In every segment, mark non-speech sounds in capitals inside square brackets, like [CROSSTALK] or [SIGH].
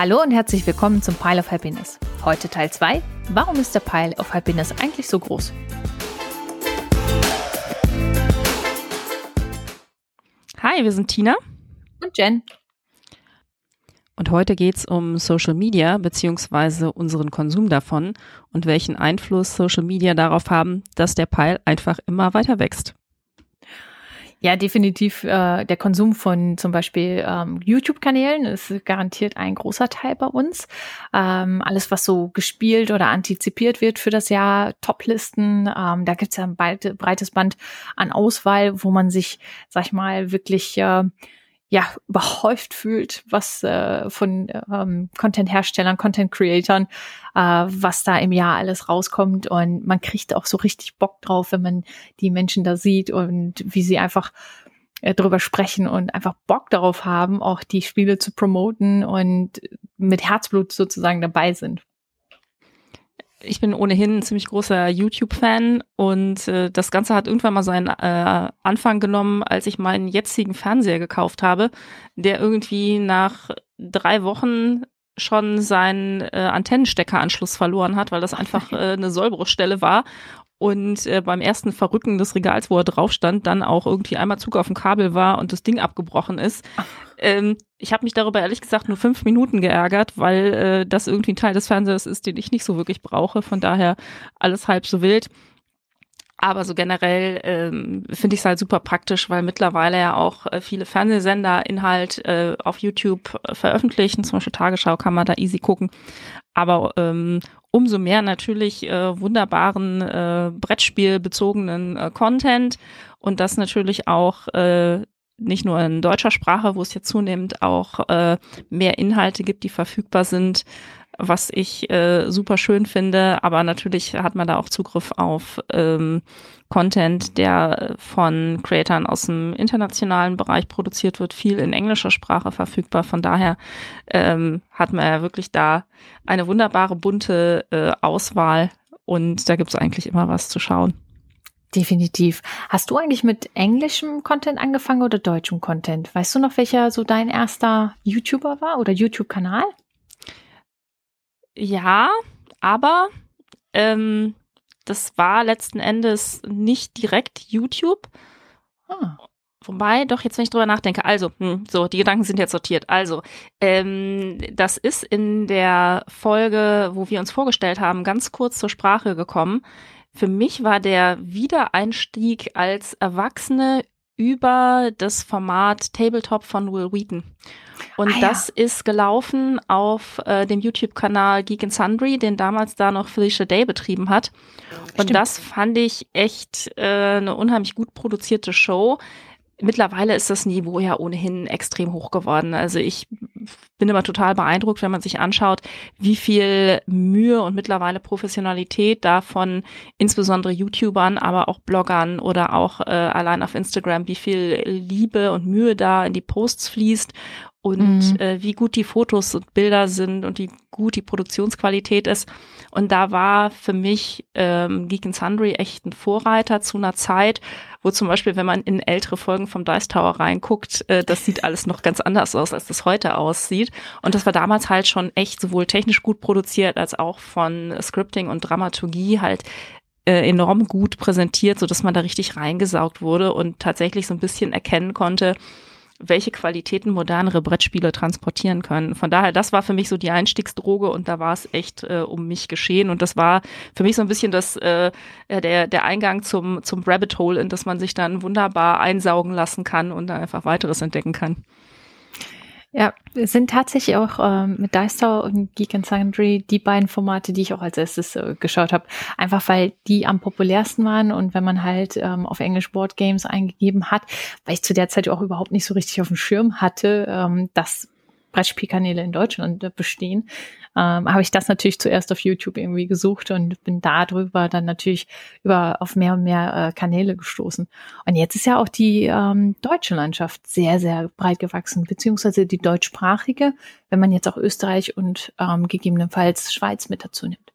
Hallo und herzlich willkommen zum Pile of Happiness. Heute Teil 2. Warum ist der Pile of Happiness eigentlich so groß? Hi, wir sind Tina und Jen. Und heute geht es um Social Media beziehungsweise unseren Konsum davon und welchen Einfluss Social Media darauf haben, dass der Pile einfach immer weiter wächst. Ja, definitiv. Äh, der Konsum von zum Beispiel ähm, YouTube-Kanälen ist garantiert ein großer Teil bei uns. Ähm, alles, was so gespielt oder antizipiert wird für das Jahr, Toplisten, ähm, da gibt es ja ein breites Band an Auswahl, wo man sich, sag ich mal, wirklich äh, ja überhäuft fühlt, was äh, von ähm, Content-Herstellern, Content-Creatern, äh, was da im Jahr alles rauskommt. Und man kriegt auch so richtig Bock drauf, wenn man die Menschen da sieht und wie sie einfach äh, drüber sprechen und einfach Bock darauf haben, auch die Spiele zu promoten und mit Herzblut sozusagen dabei sind ich bin ohnehin ein ziemlich großer YouTube-Fan und äh, das Ganze hat irgendwann mal seinen äh, Anfang genommen, als ich meinen jetzigen Fernseher gekauft habe, der irgendwie nach drei Wochen schon seinen äh, Antennensteckeranschluss verloren hat, weil das einfach äh, eine Sollbruchstelle war und äh, beim ersten Verrücken des Regals, wo er drauf stand, dann auch irgendwie einmal Zug auf dem Kabel war und das Ding abgebrochen ist. [LAUGHS] Ähm, ich habe mich darüber ehrlich gesagt nur fünf Minuten geärgert, weil äh, das irgendwie ein Teil des Fernsehers ist, den ich nicht so wirklich brauche. Von daher alles halb so wild. Aber so generell ähm, finde ich es halt super praktisch, weil mittlerweile ja auch äh, viele Fernsehsender Inhalt äh, auf YouTube äh, veröffentlichen. Zum Beispiel Tagesschau kann man da easy gucken. Aber ähm, umso mehr natürlich äh, wunderbaren äh, Brettspielbezogenen äh, Content. Und das natürlich auch äh, nicht nur in deutscher Sprache, wo es jetzt zunehmend auch äh, mehr Inhalte gibt, die verfügbar sind, was ich äh, super schön finde. Aber natürlich hat man da auch Zugriff auf ähm, Content, der von Creatoren aus dem internationalen Bereich produziert wird, viel in englischer Sprache verfügbar. Von daher ähm, hat man ja wirklich da eine wunderbare bunte äh, Auswahl und da gibt es eigentlich immer was zu schauen. Definitiv. Hast du eigentlich mit englischem Content angefangen oder deutschem Content? Weißt du noch, welcher so dein erster YouTuber war oder YouTube-Kanal? Ja, aber ähm, das war letzten Endes nicht direkt YouTube. Ah. Wobei, doch, jetzt wenn ich drüber nachdenke, also, hm, so, die Gedanken sind jetzt sortiert. Also, ähm, das ist in der Folge, wo wir uns vorgestellt haben, ganz kurz zur Sprache gekommen. Für mich war der Wiedereinstieg als Erwachsene über das Format Tabletop von Will Wheaton. Und ah, das ja. ist gelaufen auf äh, dem YouTube-Kanal Geek and Sundry, den damals da noch Felicia Day betrieben hat. Und Stimmt. das fand ich echt äh, eine unheimlich gut produzierte Show. Mittlerweile ist das Niveau ja ohnehin extrem hoch geworden. Also ich bin immer total beeindruckt, wenn man sich anschaut, wie viel Mühe und mittlerweile Professionalität da von insbesondere YouTubern, aber auch Bloggern oder auch äh, allein auf Instagram, wie viel Liebe und Mühe da in die Posts fließt und mhm. äh, wie gut die Fotos und Bilder sind und wie gut die Produktionsqualität ist. Und da war für mich ähm, Geek and Sundry echt ein Vorreiter zu einer Zeit, wo zum Beispiel, wenn man in ältere Folgen vom Dice Tower reinguckt, äh, das sieht alles noch ganz anders aus, als das heute aussieht. Und das war damals halt schon echt sowohl technisch gut produziert, als auch von Scripting und Dramaturgie halt äh, enorm gut präsentiert, so dass man da richtig reingesaugt wurde und tatsächlich so ein bisschen erkennen konnte, welche Qualitäten modernere Brettspiele transportieren können. Von daher, das war für mich so die Einstiegsdroge und da war es echt äh, um mich geschehen. Und das war für mich so ein bisschen das, äh, der, der Eingang zum, zum Rabbit Hole, in das man sich dann wunderbar einsaugen lassen kann und dann einfach weiteres entdecken kann. Ja, es sind tatsächlich auch ähm, mit Dice Tower und Geek and Sundry die beiden Formate, die ich auch als erstes äh, geschaut habe. Einfach weil die am populärsten waren und wenn man halt ähm, auf Englisch Board Games eingegeben hat, weil ich zu der Zeit auch überhaupt nicht so richtig auf dem Schirm hatte, ähm, dass Brettspielkanäle in Deutschland äh, bestehen, ähm, habe ich das natürlich zuerst auf YouTube irgendwie gesucht und bin darüber dann natürlich über auf mehr und mehr äh, Kanäle gestoßen. Und jetzt ist ja auch die ähm, deutsche Landschaft sehr, sehr breit gewachsen, beziehungsweise die deutschsprachige, wenn man jetzt auch Österreich und ähm, gegebenenfalls Schweiz mit dazu nimmt.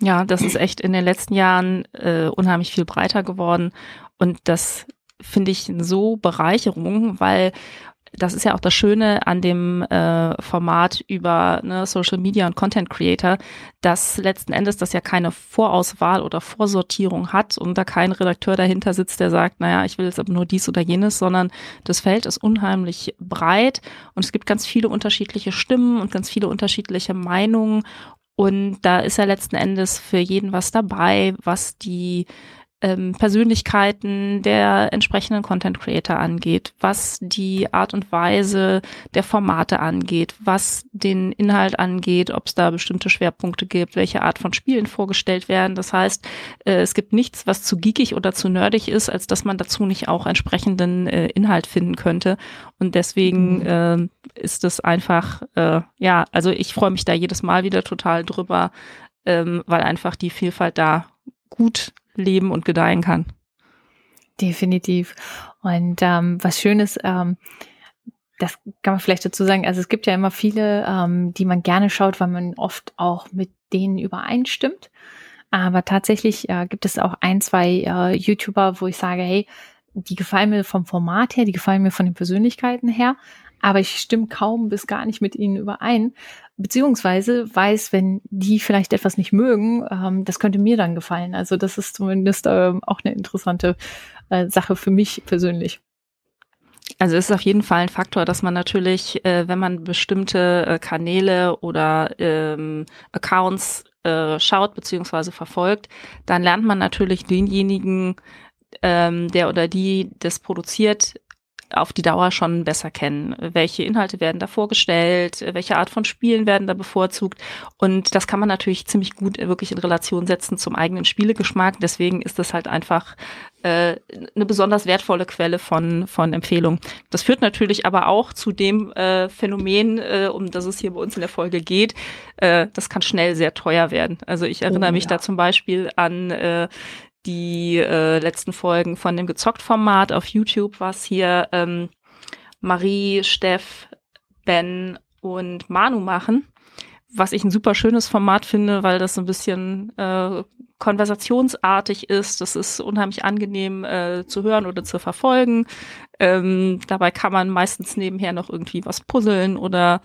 Ja, das ist echt in den letzten Jahren äh, unheimlich viel breiter geworden und das finde ich so Bereicherung, weil das ist ja auch das Schöne an dem äh, Format über ne, Social Media und Content Creator, dass letzten Endes das ja keine Vorauswahl oder Vorsortierung hat und da kein Redakteur dahinter sitzt, der sagt, naja, ich will jetzt aber nur dies oder jenes, sondern das Feld ist unheimlich breit und es gibt ganz viele unterschiedliche Stimmen und ganz viele unterschiedliche Meinungen. Und da ist ja letzten Endes für jeden was dabei, was die ähm, Persönlichkeiten der entsprechenden Content Creator angeht, was die Art und Weise der Formate angeht, was den Inhalt angeht, ob es da bestimmte Schwerpunkte gibt, welche Art von Spielen vorgestellt werden. Das heißt, äh, es gibt nichts, was zu geekig oder zu nerdig ist, als dass man dazu nicht auch entsprechenden äh, Inhalt finden könnte. Und deswegen mhm. äh, ist es einfach, äh, ja, also ich freue mich da jedes Mal wieder total drüber, ähm, weil einfach die Vielfalt da gut leben und gedeihen kann. Definitiv. Und ähm, was Schönes, ähm, das kann man vielleicht dazu sagen, also es gibt ja immer viele, ähm, die man gerne schaut, weil man oft auch mit denen übereinstimmt. Aber tatsächlich äh, gibt es auch ein, zwei äh, YouTuber, wo ich sage, hey, die gefallen mir vom Format her, die gefallen mir von den Persönlichkeiten her, aber ich stimme kaum bis gar nicht mit ihnen überein, beziehungsweise weiß, wenn die vielleicht etwas nicht mögen, ähm, das könnte mir dann gefallen. Also das ist zumindest ähm, auch eine interessante äh, Sache für mich persönlich. Also es ist auf jeden Fall ein Faktor, dass man natürlich, äh, wenn man bestimmte äh, Kanäle oder ähm, Accounts äh, schaut beziehungsweise verfolgt, dann lernt man natürlich denjenigen, ähm, der oder die das produziert, auf die Dauer schon besser kennen. Welche Inhalte werden da vorgestellt? Welche Art von Spielen werden da bevorzugt? Und das kann man natürlich ziemlich gut wirklich in Relation setzen zum eigenen Spielegeschmack. Deswegen ist das halt einfach äh, eine besonders wertvolle Quelle von, von Empfehlungen. Das führt natürlich aber auch zu dem äh, Phänomen, äh, um das es hier bei uns in der Folge geht. Äh, das kann schnell sehr teuer werden. Also ich erinnere oh, mich ja. da zum Beispiel an äh, die äh, letzten Folgen von dem Gezockt-Format auf YouTube, was hier ähm, Marie, Steff, Ben und Manu machen. Was ich ein super schönes Format finde, weil das so ein bisschen äh, konversationsartig ist. Das ist unheimlich angenehm äh, zu hören oder zu verfolgen. Ähm, dabei kann man meistens nebenher noch irgendwie was puzzeln oder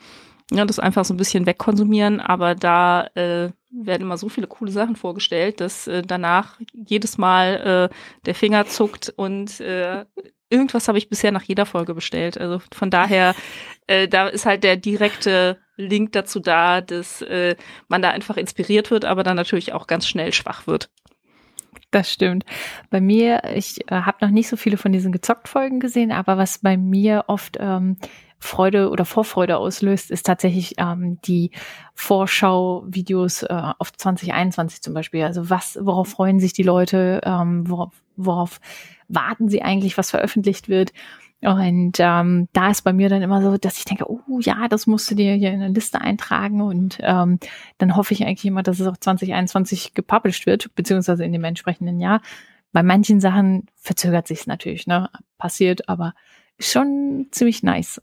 ja, das einfach so ein bisschen wegkonsumieren, aber da äh, werden immer so viele coole Sachen vorgestellt, dass äh, danach jedes Mal äh, der Finger zuckt und äh, irgendwas habe ich bisher nach jeder Folge bestellt. Also von daher, äh, da ist halt der direkte Link dazu da, dass äh, man da einfach inspiriert wird, aber dann natürlich auch ganz schnell schwach wird. Das stimmt. Bei mir, ich äh, habe noch nicht so viele von diesen gezockt Folgen gesehen, aber was bei mir oft ähm, Freude oder Vorfreude auslöst, ist tatsächlich ähm, die Vorschau-Videos äh, auf 2021 zum Beispiel. Also was, worauf freuen sich die Leute, ähm, worauf, worauf warten sie eigentlich, was veröffentlicht wird. Und ähm, da ist bei mir dann immer so, dass ich denke, oh ja, das musst du dir hier in eine Liste eintragen und ähm, dann hoffe ich eigentlich immer, dass es auch 2021 gepublished wird, beziehungsweise in dem entsprechenden Jahr. Bei manchen Sachen verzögert sich es natürlich, ne? Passiert, aber schon ziemlich nice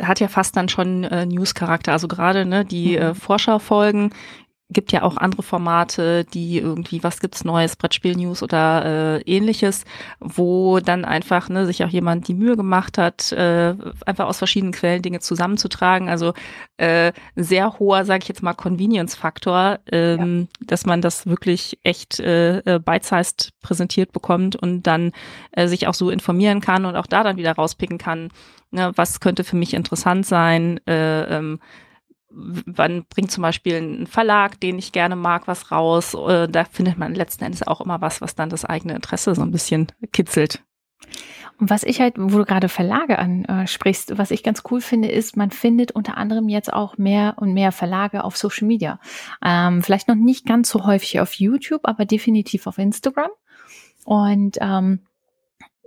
hat ja fast dann schon äh, News-Charakter. Also gerade ne, die mhm. äh, Vorschaufolgen gibt ja auch andere Formate, die irgendwie, was gibt's Neues, Brettspiel-News oder äh, ähnliches, wo dann einfach ne, sich auch jemand die Mühe gemacht hat, äh, einfach aus verschiedenen Quellen Dinge zusammenzutragen. Also äh, sehr hoher, sage ich jetzt mal, Convenience-Faktor, ähm, ja. dass man das wirklich echt äh, äh, bite-sized präsentiert bekommt und dann äh, sich auch so informieren kann und auch da dann wieder rauspicken kann, Ne, was könnte für mich interessant sein? Äh, ähm, wann bringt zum Beispiel ein Verlag, den ich gerne mag, was raus? Äh, da findet man letzten Endes auch immer was, was dann das eigene Interesse so ein bisschen kitzelt. Und was ich halt, wo du gerade Verlage ansprichst, was ich ganz cool finde, ist, man findet unter anderem jetzt auch mehr und mehr Verlage auf Social Media. Ähm, vielleicht noch nicht ganz so häufig auf YouTube, aber definitiv auf Instagram. Und ähm,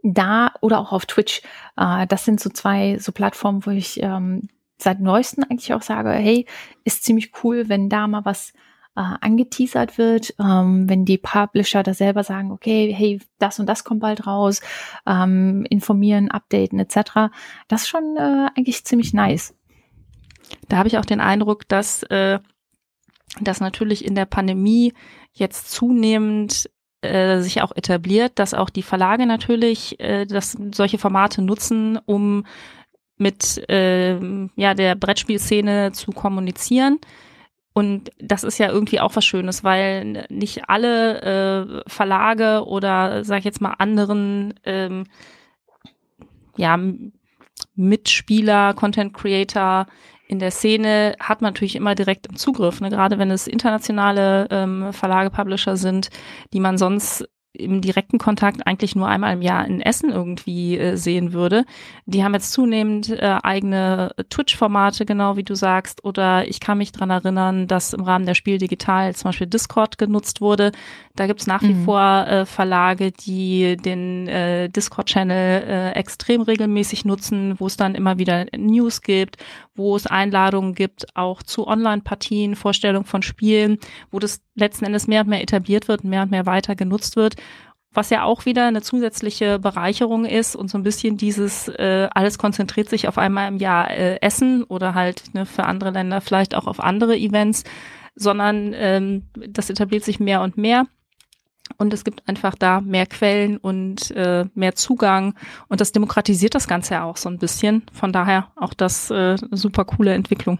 da oder auch auf Twitch. Äh, das sind so zwei so Plattformen, wo ich ähm, seit neuesten eigentlich auch sage, hey, ist ziemlich cool, wenn da mal was äh, angeteasert wird, ähm, wenn die Publisher da selber sagen, okay, hey, das und das kommt bald raus, ähm, informieren, updaten etc. Das ist schon äh, eigentlich ziemlich nice. Da habe ich auch den Eindruck, dass äh, dass natürlich in der Pandemie jetzt zunehmend äh, sich auch etabliert, dass auch die Verlage natürlich äh, das, solche Formate nutzen, um mit äh, ja, der Brettspielszene zu kommunizieren. Und das ist ja irgendwie auch was Schönes, weil nicht alle äh, Verlage oder sag ich jetzt mal anderen ähm, ja, Mitspieler, Content Creator in der Szene hat man natürlich immer direkt im Zugriff, ne? gerade wenn es internationale ähm, Verlage, Publisher sind, die man sonst im direkten Kontakt eigentlich nur einmal im Jahr in Essen irgendwie äh, sehen würde. Die haben jetzt zunehmend äh, eigene Twitch-Formate, genau wie du sagst. Oder ich kann mich dran erinnern, dass im Rahmen der Spiel Digital zum Beispiel Discord genutzt wurde. Da gibt's nach wie mhm. vor äh, Verlage, die den äh, Discord-Channel äh, extrem regelmäßig nutzen, wo es dann immer wieder News gibt, wo es Einladungen gibt, auch zu Online-Partien, Vorstellungen von Spielen, wo das letzten Endes mehr und mehr etabliert wird, mehr und mehr weiter genutzt wird was ja auch wieder eine zusätzliche Bereicherung ist und so ein bisschen dieses, äh, alles konzentriert sich auf einmal im Jahr äh, Essen oder halt ne, für andere Länder vielleicht auch auf andere Events, sondern ähm, das etabliert sich mehr und mehr. Und es gibt einfach da mehr Quellen und äh, mehr Zugang. Und das demokratisiert das Ganze ja auch so ein bisschen. Von daher auch das äh, super coole Entwicklung.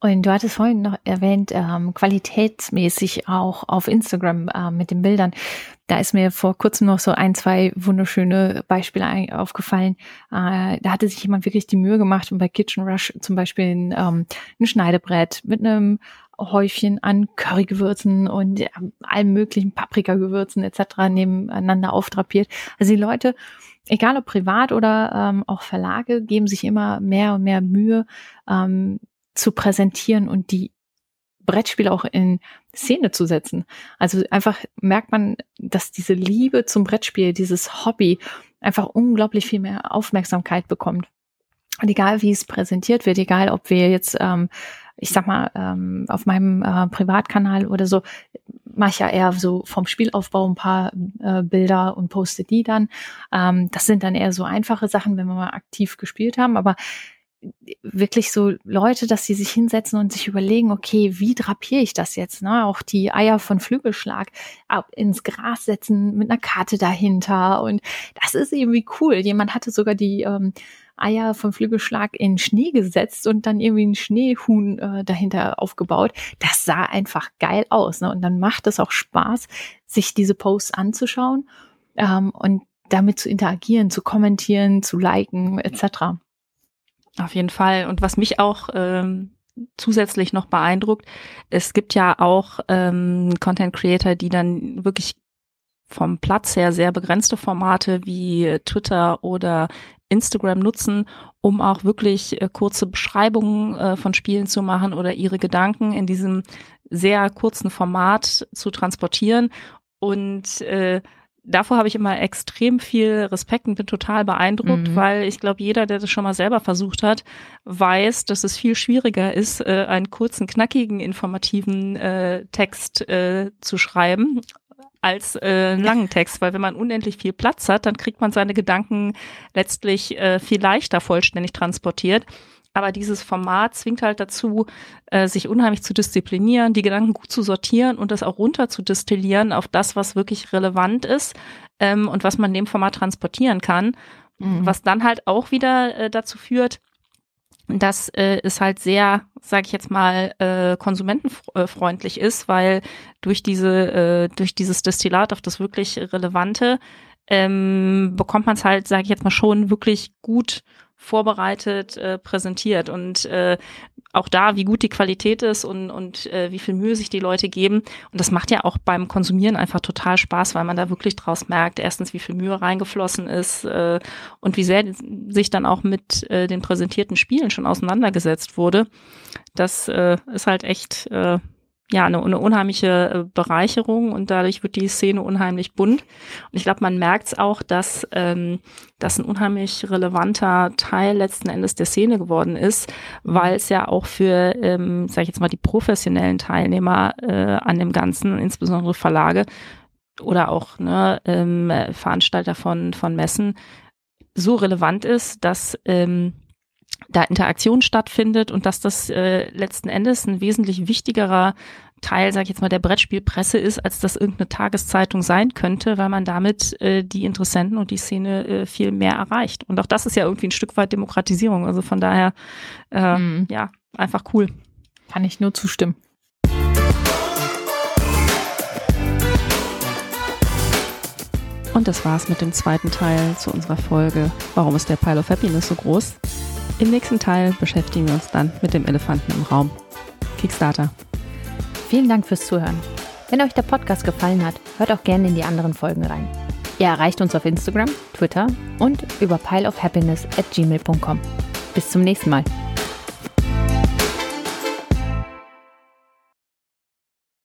Und du hattest vorhin noch erwähnt, ähm, qualitätsmäßig auch auf Instagram äh, mit den Bildern. Da ist mir vor kurzem noch so ein, zwei wunderschöne Beispiele aufgefallen. Äh, da hatte sich jemand wirklich die Mühe gemacht und bei Kitchen Rush zum Beispiel ein, ähm, ein Schneidebrett mit einem Häufchen an Currygewürzen und ja, allen möglichen Paprikagewürzen etc. nebeneinander auftrapiert. Also die Leute, egal ob privat oder ähm, auch Verlage, geben sich immer mehr und mehr Mühe, ähm, zu präsentieren und die Brettspiele auch in Szene zu setzen. Also einfach merkt man, dass diese Liebe zum Brettspiel, dieses Hobby einfach unglaublich viel mehr Aufmerksamkeit bekommt. Und egal wie es präsentiert wird, egal ob wir jetzt, ähm, ich sag mal, ähm, auf meinem äh, Privatkanal oder so, mache ich ja eher so vom Spielaufbau ein paar äh, Bilder und poste die dann. Ähm, das sind dann eher so einfache Sachen, wenn wir mal aktiv gespielt haben. Aber wirklich so Leute, dass sie sich hinsetzen und sich überlegen, okay, wie drapiere ich das jetzt? Ne? Auch die Eier von Flügelschlag ins Gras setzen mit einer Karte dahinter. Und das ist irgendwie cool. Jemand hatte sogar die ähm, Eier vom Flügelschlag in Schnee gesetzt und dann irgendwie ein Schneehuhn äh, dahinter aufgebaut. Das sah einfach geil aus. Ne? Und dann macht es auch Spaß, sich diese Posts anzuschauen ähm, und damit zu interagieren, zu kommentieren, zu liken etc. Auf jeden Fall. Und was mich auch ähm, zusätzlich noch beeindruckt, es gibt ja auch ähm, Content Creator, die dann wirklich vom Platz her sehr begrenzte Formate wie Twitter oder Instagram nutzen, um auch wirklich äh, kurze Beschreibungen äh, von Spielen zu machen oder ihre Gedanken in diesem sehr kurzen Format zu transportieren. Und äh, davor habe ich immer extrem viel Respekt und bin total beeindruckt, mhm. weil ich glaube, jeder, der das schon mal selber versucht hat, weiß, dass es viel schwieriger ist, äh, einen kurzen, knackigen, informativen äh, Text äh, zu schreiben als äh, einen langen Text, weil wenn man unendlich viel Platz hat, dann kriegt man seine Gedanken letztlich äh, viel leichter vollständig transportiert. Aber dieses Format zwingt halt dazu, äh, sich unheimlich zu disziplinieren, die Gedanken gut zu sortieren und das auch runter zu destillieren auf das, was wirklich relevant ist ähm, und was man in dem Format transportieren kann. Mhm. Was dann halt auch wieder äh, dazu führt, dass äh, es halt sehr, sage ich jetzt mal, äh, konsumentenfreundlich ist, weil durch diese äh, durch dieses Destillat auf das wirklich Relevante ähm, bekommt man es halt, sage ich jetzt mal, schon wirklich gut vorbereitet äh, präsentiert und äh, auch da, wie gut die Qualität ist und, und äh, wie viel Mühe sich die Leute geben. Und das macht ja auch beim Konsumieren einfach total Spaß, weil man da wirklich draus merkt, erstens, wie viel Mühe reingeflossen ist äh, und wie sehr sich dann auch mit äh, den präsentierten Spielen schon auseinandergesetzt wurde. Das äh, ist halt echt äh, ja, eine, eine unheimliche äh, Bereicherung und dadurch wird die Szene unheimlich bunt. Und ich glaube, man merkt es auch, dass ähm, das ein unheimlich relevanter Teil letzten Endes der Szene geworden ist, weil es ja auch für, ähm, sage ich jetzt mal, die professionellen Teilnehmer äh, an dem Ganzen, insbesondere Verlage oder auch ne, ähm, Veranstalter von, von Messen, so relevant ist, dass ähm, da Interaktion stattfindet und dass das äh, letzten Endes ein wesentlich wichtigerer Teil, sag ich jetzt mal, der Brettspielpresse ist, als das irgendeine Tageszeitung sein könnte, weil man damit äh, die Interessenten und die Szene äh, viel mehr erreicht. Und auch das ist ja irgendwie ein Stück weit Demokratisierung. Also von daher, äh, mhm. ja, einfach cool. Kann ich nur zustimmen. Und das war's mit dem zweiten Teil zu unserer Folge Warum ist der Pile of Happiness so groß? Im nächsten Teil beschäftigen wir uns dann mit dem Elefanten im Raum. Kickstarter. Vielen Dank fürs Zuhören. Wenn euch der Podcast gefallen hat, hört auch gerne in die anderen Folgen rein. Ihr erreicht uns auf Instagram, Twitter und über pileofhappiness at gmail.com. Bis zum nächsten Mal.